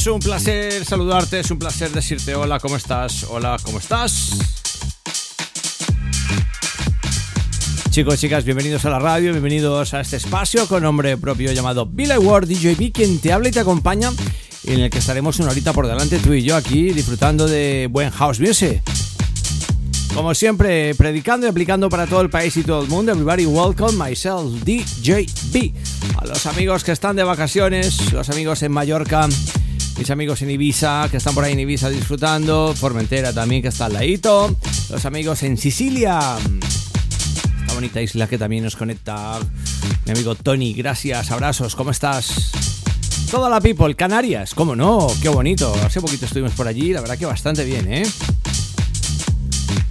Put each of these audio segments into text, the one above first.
Es un placer saludarte, es un placer decirte hola, ¿cómo estás? Hola, ¿cómo estás? Chicos, chicas, bienvenidos a la radio, bienvenidos a este espacio con nombre propio llamado Billy Ward DJB, quien te habla y te acompaña, en el que estaremos una horita por delante tú y yo aquí disfrutando de buen house music. Como siempre, predicando y aplicando para todo el país y todo el mundo. Everybody welcome myself, DJB. A los amigos que están de vacaciones, los amigos en Mallorca, mis amigos en Ibiza, que están por ahí en Ibiza disfrutando, Formentera también, que está al ladito, los amigos en Sicilia, esta bonita isla que también nos conecta, mi amigo Tony, gracias, abrazos, ¿cómo estás? Toda la people, Canarias, ¿cómo no? Qué bonito, hace poquito estuvimos por allí, la verdad que bastante bien, ¿eh?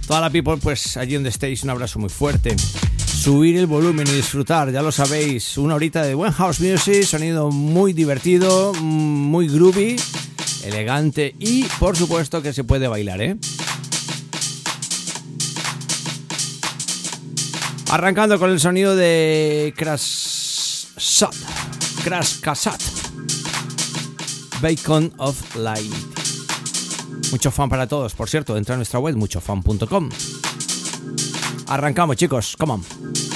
Toda la people, pues allí donde estéis, un abrazo muy fuerte. Subir el volumen y disfrutar, ya lo sabéis, una horita de buen house music, sonido muy divertido, muy groovy, elegante y por supuesto que se puede bailar, ¿eh? Arrancando con el sonido de Crash Shot, Crash Casat, Bacon of Light. Mucho fan para todos, por cierto, entra a nuestra web muchofan.com. Arrancamos, chicos, come on.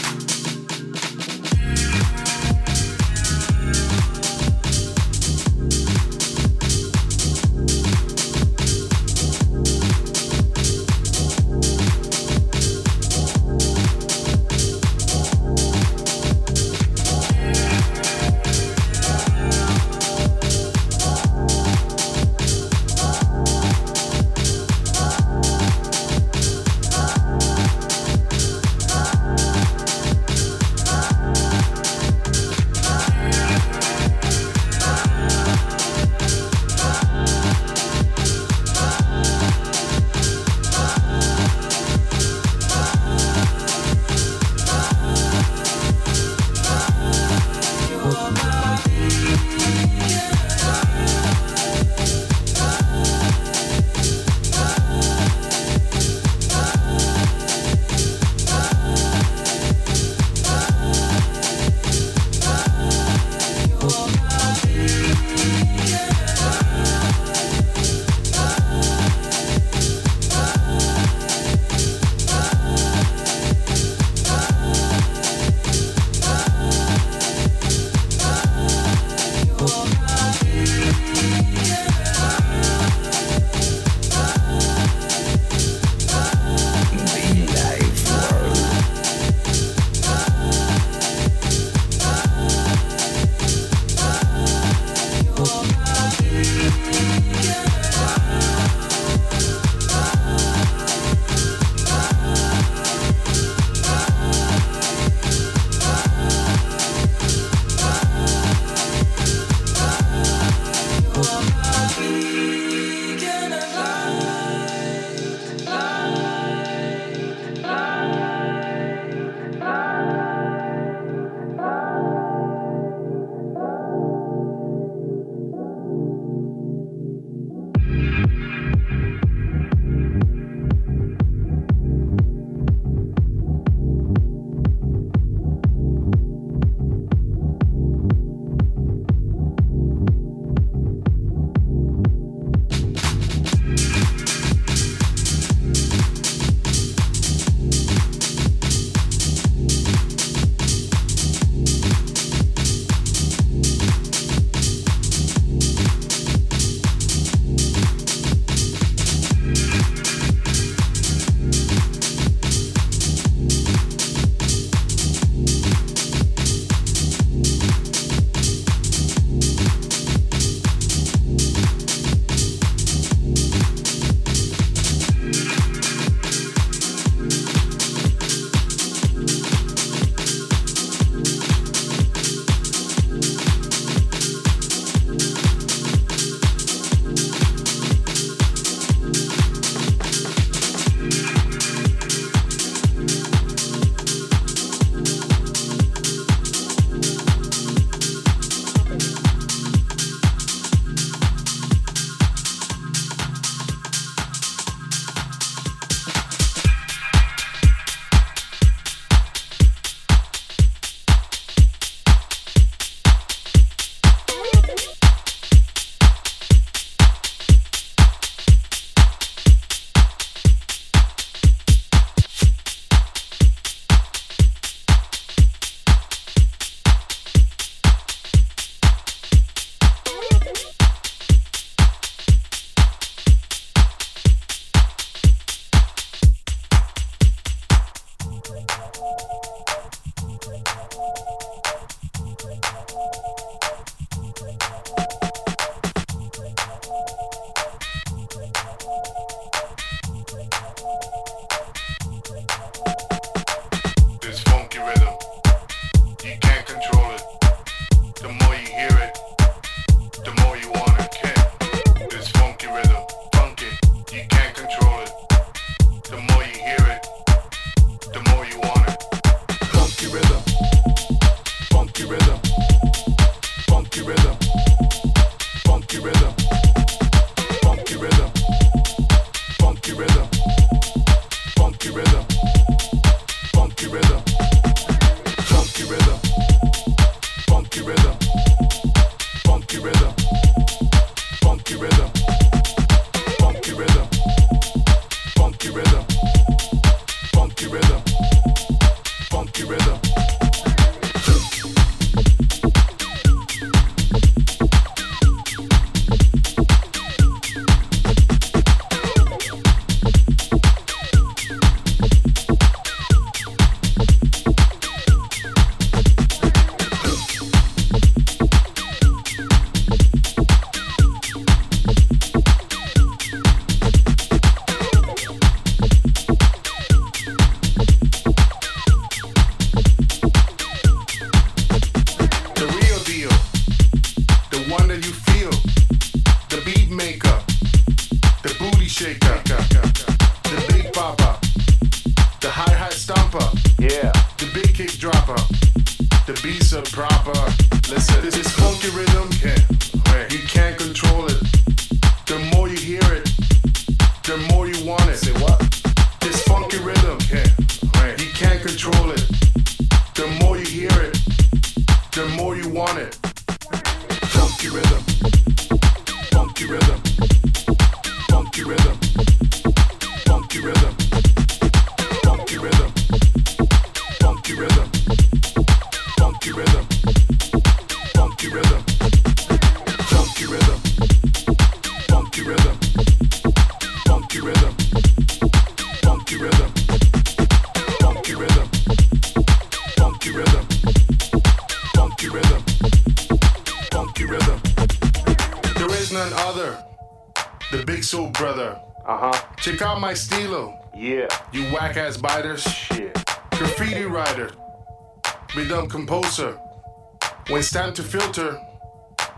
Time to filter,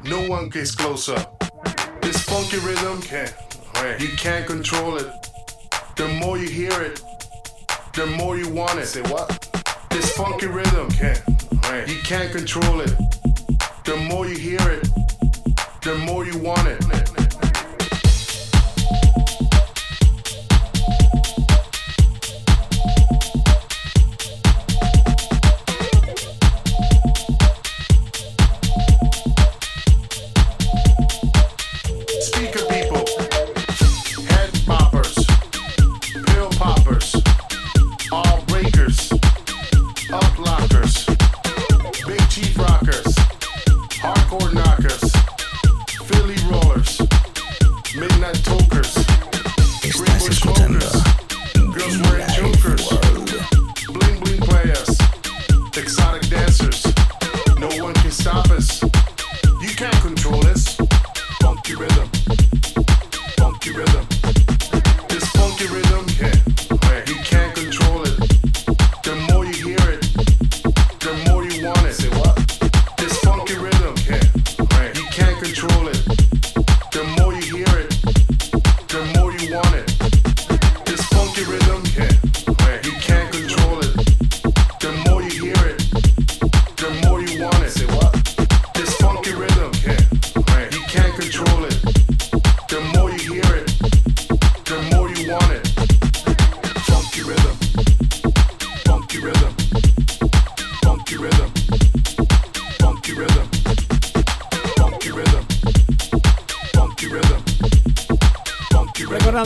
no one gets closer. This funky rhythm, can't, you can't control it. The more you hear it, the more you want it. Say what? This funky rhythm, can't, you can't control it. The more you hear it, the more you want it.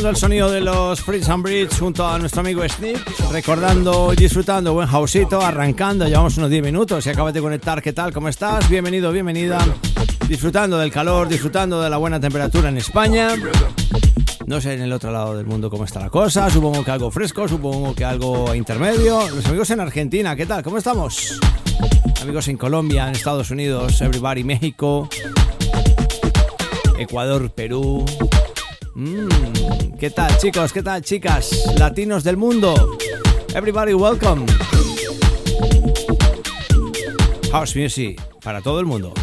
El sonido de los Fritz and Bridge junto a nuestro amigo Sneak, recordando y disfrutando buen houseito, arrancando, llevamos unos 10 minutos y acabas de conectar, ¿qué tal? ¿Cómo estás? Bienvenido, bienvenida. Disfrutando del calor, disfrutando de la buena temperatura en España. No sé en el otro lado del mundo cómo está la cosa, supongo que algo fresco, supongo que algo intermedio. Los amigos en Argentina, ¿qué tal? ¿Cómo estamos? Amigos en Colombia, en Estados Unidos, everybody, México, Ecuador, Perú, Mmm, ¿qué tal chicos? ¿Qué tal chicas? Latinos del mundo. Everybody welcome. House Music para todo el mundo.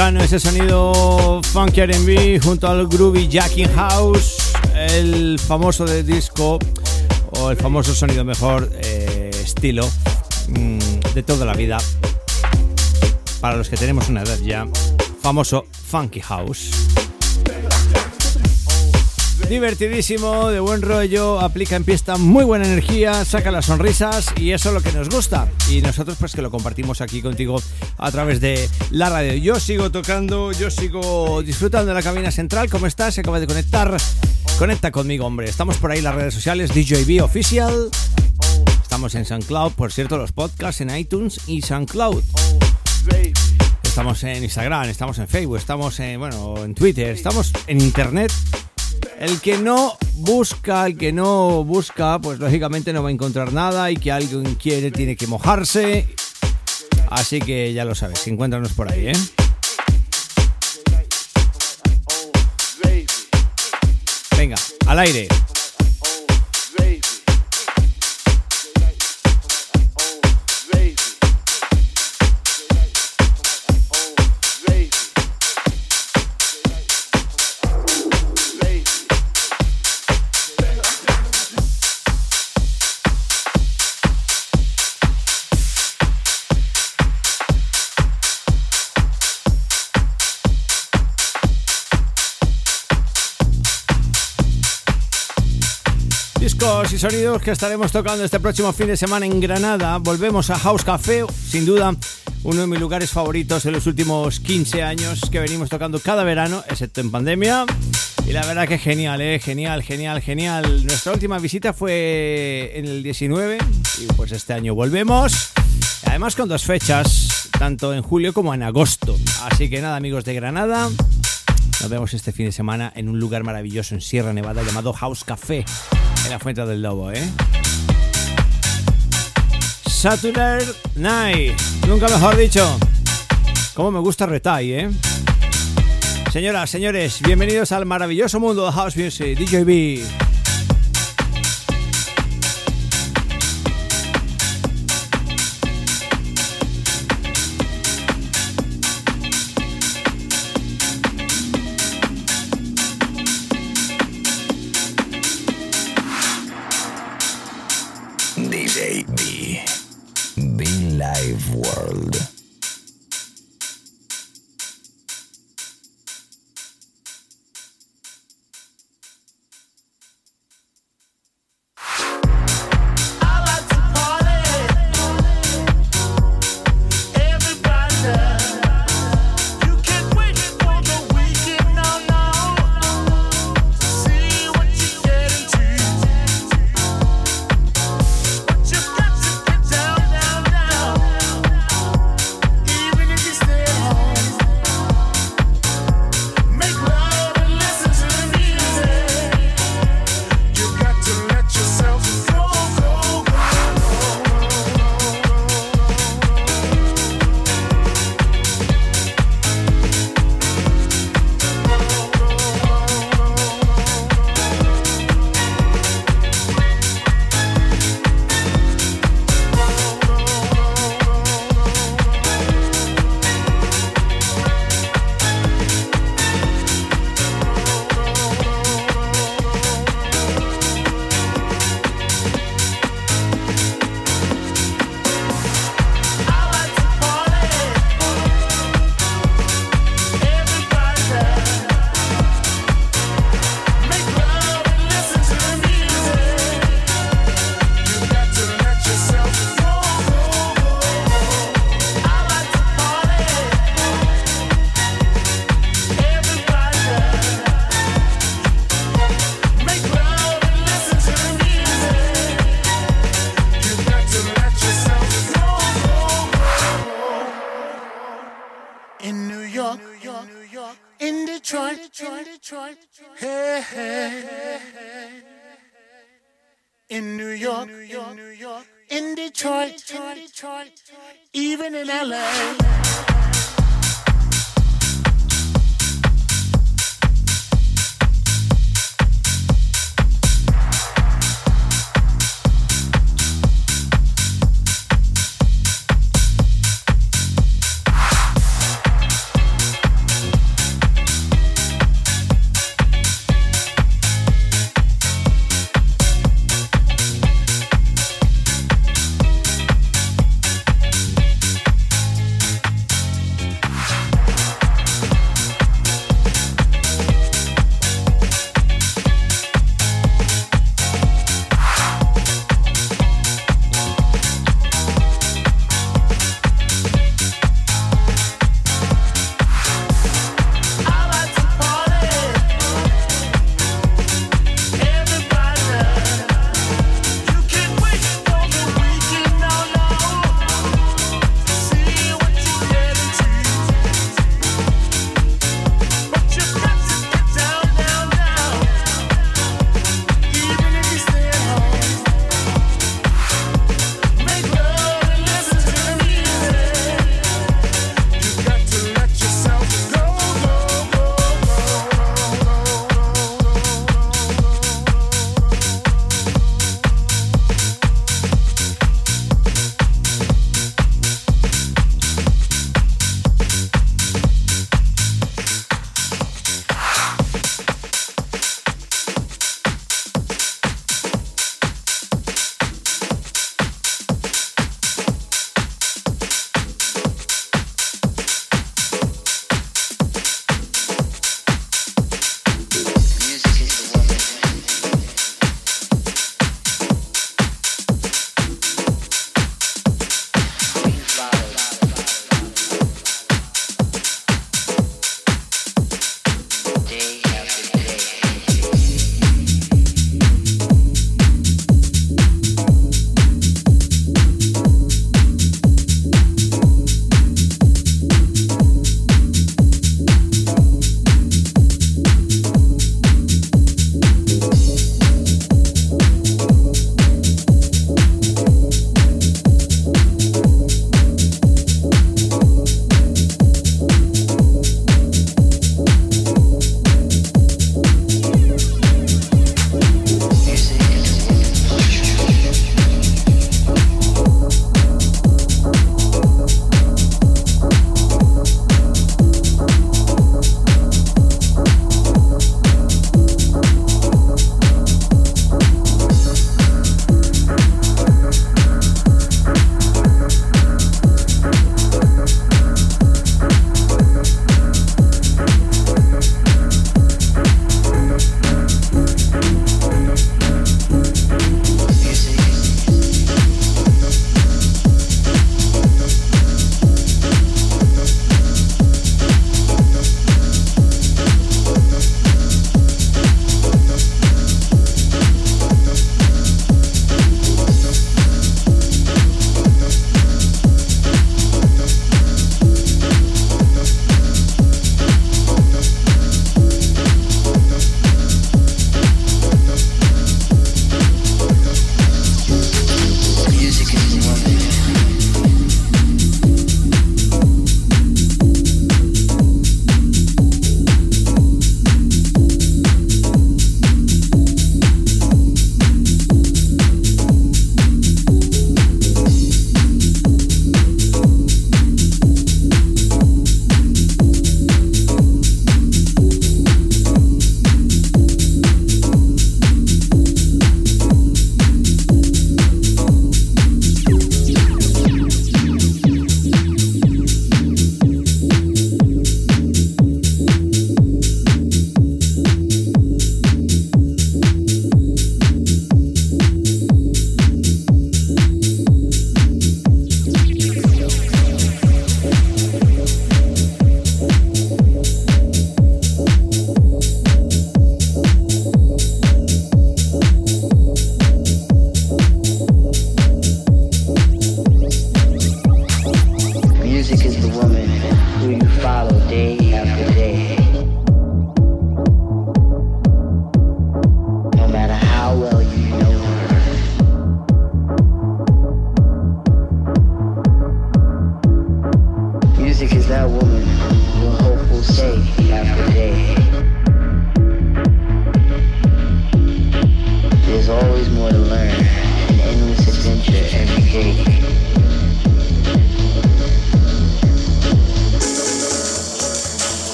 Ese sonido funky R&B junto al groovy Jacking House, el famoso de disco o el famoso sonido mejor eh, estilo mm, de toda la vida. Para los que tenemos una edad ya, famoso funky house. Divertidísimo, de buen rollo, aplica en pista muy buena energía, saca las sonrisas y eso es lo que nos gusta. Y nosotros pues que lo compartimos aquí contigo a través de la radio. Yo sigo tocando, yo sigo disfrutando de la cabina central. ¿Cómo estás? Se acaba de conectar. Conecta conmigo, hombre. Estamos por ahí en las redes sociales, DJB Official. Estamos en SoundCloud, por cierto, los podcasts en iTunes y SoundCloud. Estamos en Instagram, estamos en Facebook, estamos en, bueno, en Twitter, estamos en Internet el que no busca, el que no busca, pues lógicamente no va a encontrar nada y que alguien quiere tiene que mojarse. Así que ya lo sabes, encuéntranos por ahí, ¿eh? Venga, al aire. Y sonidos que estaremos tocando este próximo fin de semana en Granada. Volvemos a House Café, sin duda uno de mis lugares favoritos en los últimos 15 años que venimos tocando cada verano, excepto en pandemia. Y la verdad que genial, ¿eh? genial, genial, genial. Nuestra última visita fue en el 19 y pues este año volvemos. Además con dos fechas, tanto en julio como en agosto. Así que nada amigos de Granada, nos vemos este fin de semana en un lugar maravilloso en Sierra Nevada llamado House Café, en la Fuente del Lobo, ¿eh? Saturday Night, nunca mejor dicho. Como me gusta Retay, ¿eh? Señoras, señores, bienvenidos al maravilloso mundo de House Music, DJB.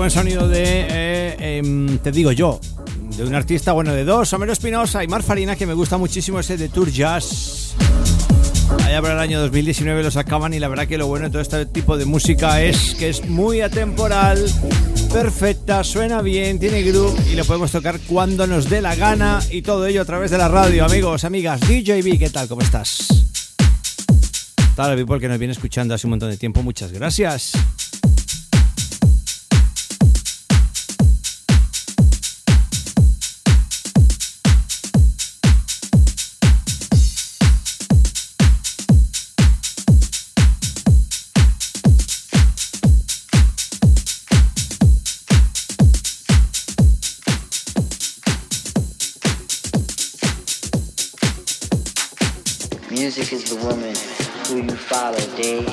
Buen sonido de, eh, em, te digo yo, de un artista, bueno, de dos, Homero Espinosa y Mar Farina, que me gusta muchísimo ese de Tour Jazz. Allá para el año 2019 lo sacaban y la verdad que lo bueno de todo este tipo de música es que es muy atemporal, perfecta, suena bien, tiene groove y lo podemos tocar cuando nos dé la gana y todo ello a través de la radio. Amigos, amigas, DJB, ¿qué tal? ¿Cómo estás? Tal people que nos viene escuchando hace un montón de tiempo, muchas gracias. dollar day.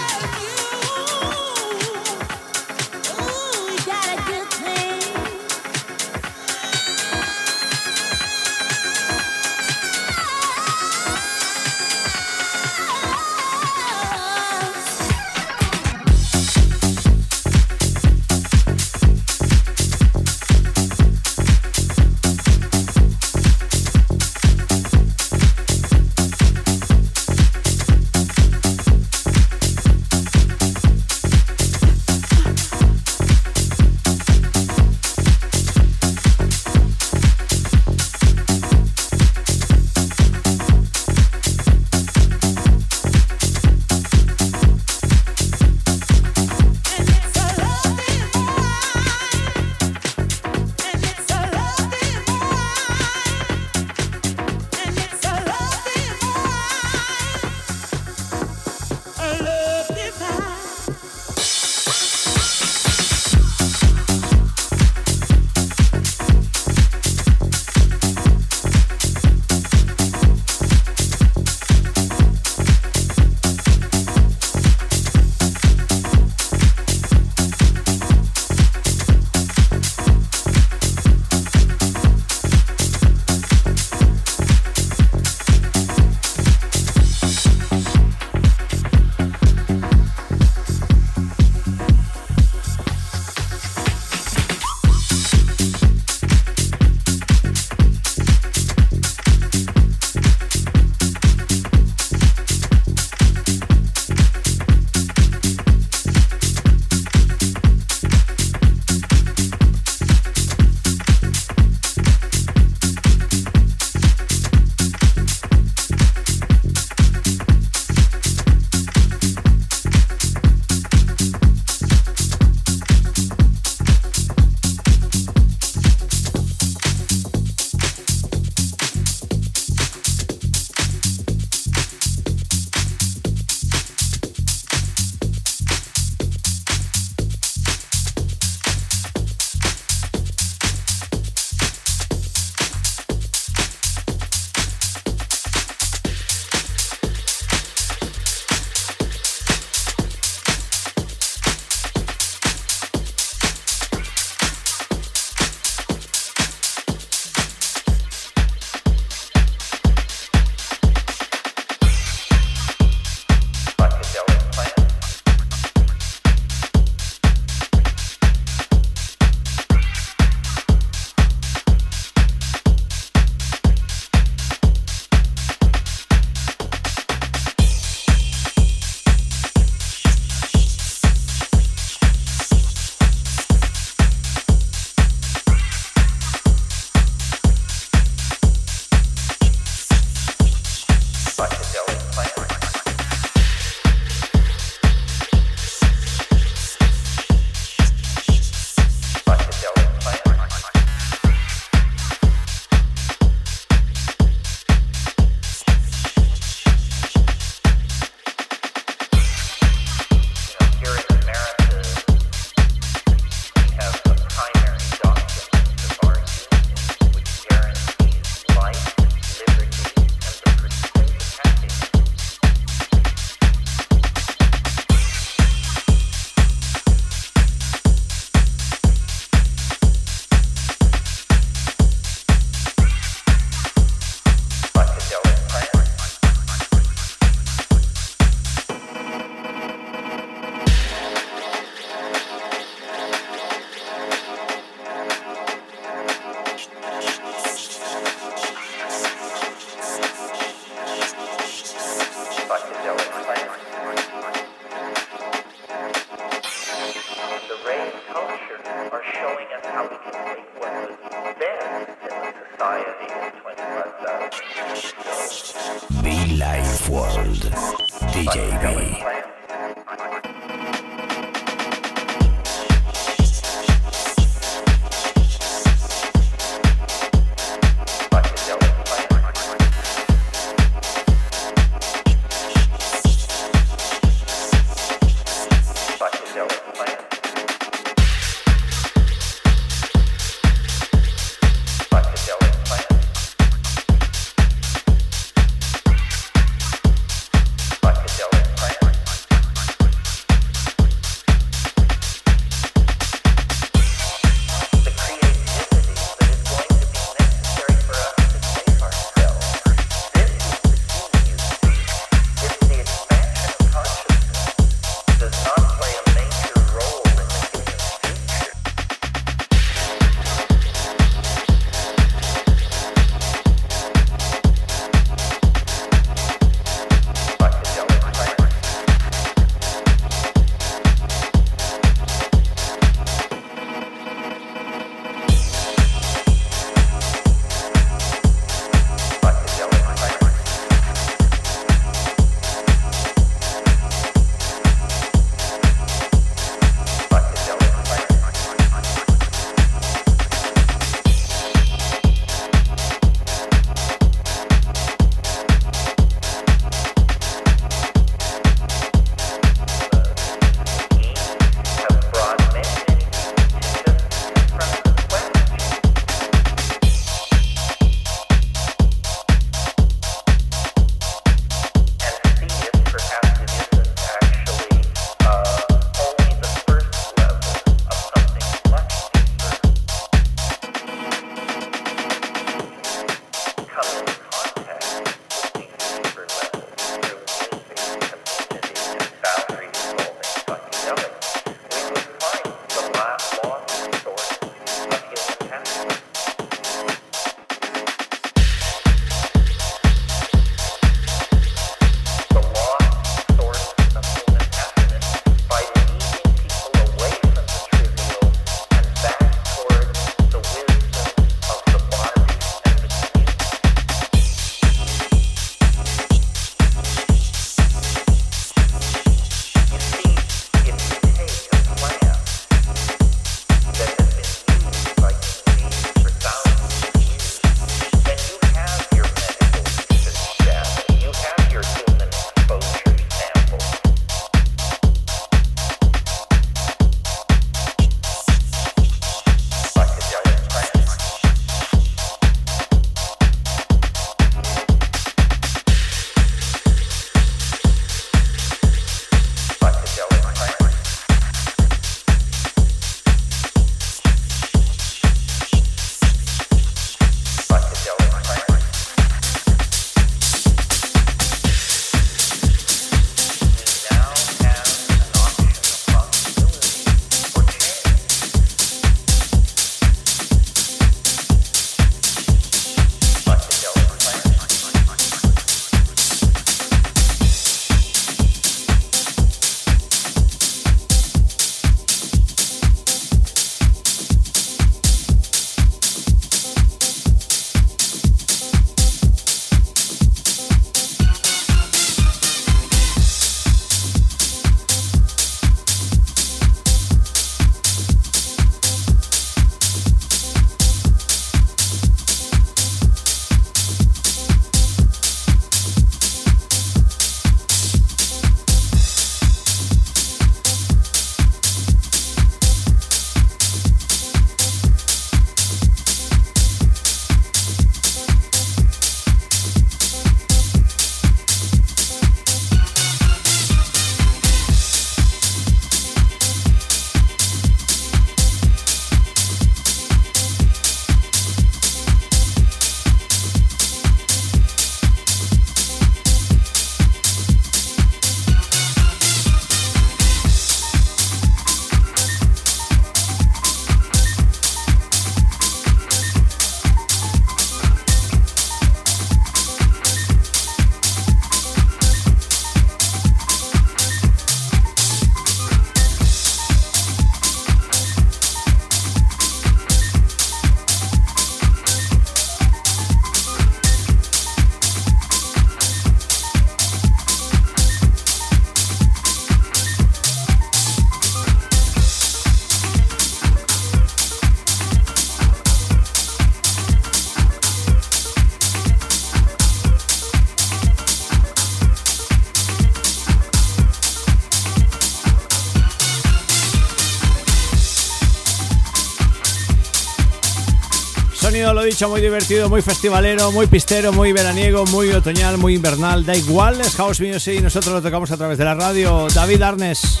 Dicho, muy divertido, muy festivalero, muy pistero, muy veraniego, muy otoñal, muy invernal. Da igual, es House Music y nosotros lo tocamos a través de la radio. David Arnes.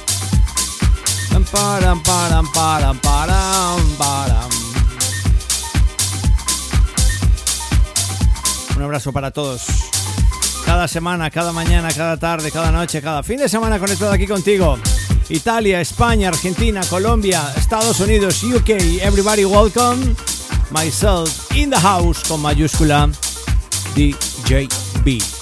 Un abrazo para todos. Cada semana, cada mañana, cada tarde, cada noche, cada fin de semana conectado aquí contigo. Italia, España, Argentina, Colombia, Estados Unidos, UK, everybody welcome. Myself in the house con mayúscula DJB.